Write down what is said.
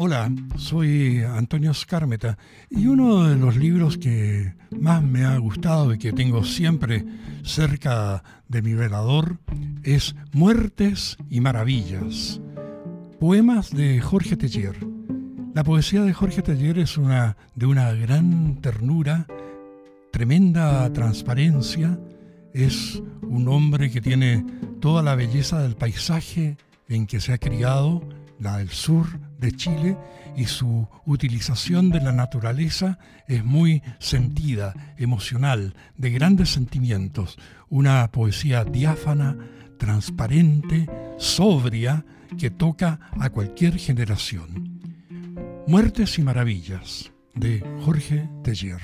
Hola, soy Antonio Scármeta y uno de los libros que más me ha gustado y que tengo siempre cerca de mi velador es Muertes y Maravillas, poemas de Jorge Teller. La poesía de Jorge Teller es una, de una gran ternura, tremenda transparencia, es un hombre que tiene toda la belleza del paisaje en que se ha criado, la del sur de Chile, y su utilización de la naturaleza es muy sentida, emocional, de grandes sentimientos, una poesía diáfana, transparente, sobria, que toca a cualquier generación. Muertes y Maravillas, de Jorge Teller.